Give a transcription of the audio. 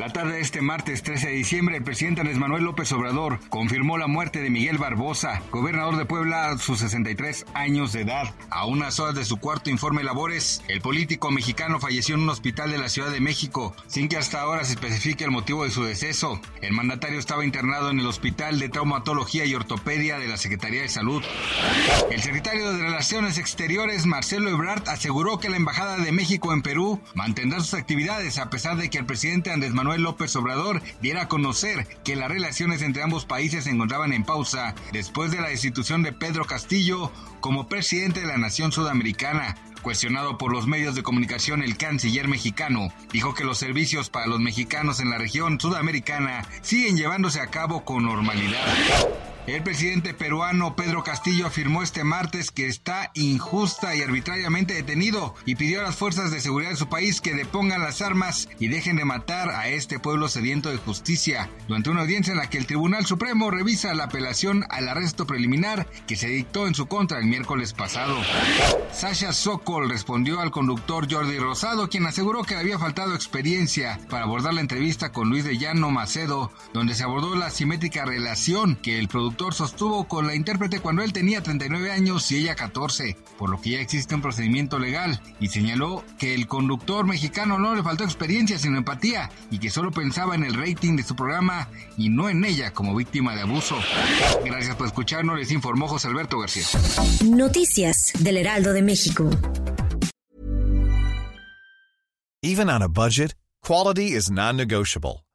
La tarde de este martes 13 de diciembre, el presidente Andrés Manuel López Obrador confirmó la muerte de Miguel Barbosa, gobernador de Puebla a sus 63 años de edad. A unas horas de su cuarto informe labores, el político mexicano falleció en un hospital de la Ciudad de México, sin que hasta ahora se especifique el motivo de su deceso. El mandatario estaba internado en el Hospital de Traumatología y Ortopedia de la Secretaría de Salud. El secretario de Relaciones Exteriores, Marcelo Ebrard, aseguró que la Embajada de México en Perú mantendrá sus actividades a pesar de que el presidente Andrés Manuel López Obrador diera a conocer que las relaciones entre ambos países se encontraban en pausa después de la destitución de Pedro Castillo como presidente de la nación sudamericana. Cuestionado por los medios de comunicación, el canciller mexicano dijo que los servicios para los mexicanos en la región sudamericana siguen llevándose a cabo con normalidad. El presidente peruano Pedro Castillo afirmó este martes que está injusta y arbitrariamente detenido y pidió a las fuerzas de seguridad de su país que depongan las armas y dejen de matar a este pueblo sediento de justicia. Durante una audiencia en la que el Tribunal Supremo revisa la apelación al arresto preliminar que se dictó en su contra el miércoles pasado. Sasha Sokol respondió al conductor Jordi Rosado, quien aseguró que había faltado experiencia para abordar la entrevista con Luis de Llano Macedo, donde se abordó la simétrica relación que el productor sostuvo con la intérprete cuando él tenía 39 años y ella 14, por lo que ya existe un procedimiento legal, y señaló que el conductor mexicano no le faltó experiencia sino empatía y que solo pensaba en el rating de su programa y no en ella como víctima de abuso. Gracias por escucharnos, les informó José Alberto García. Noticias del Heraldo de México. Even on a budget, quality is non-negotiable.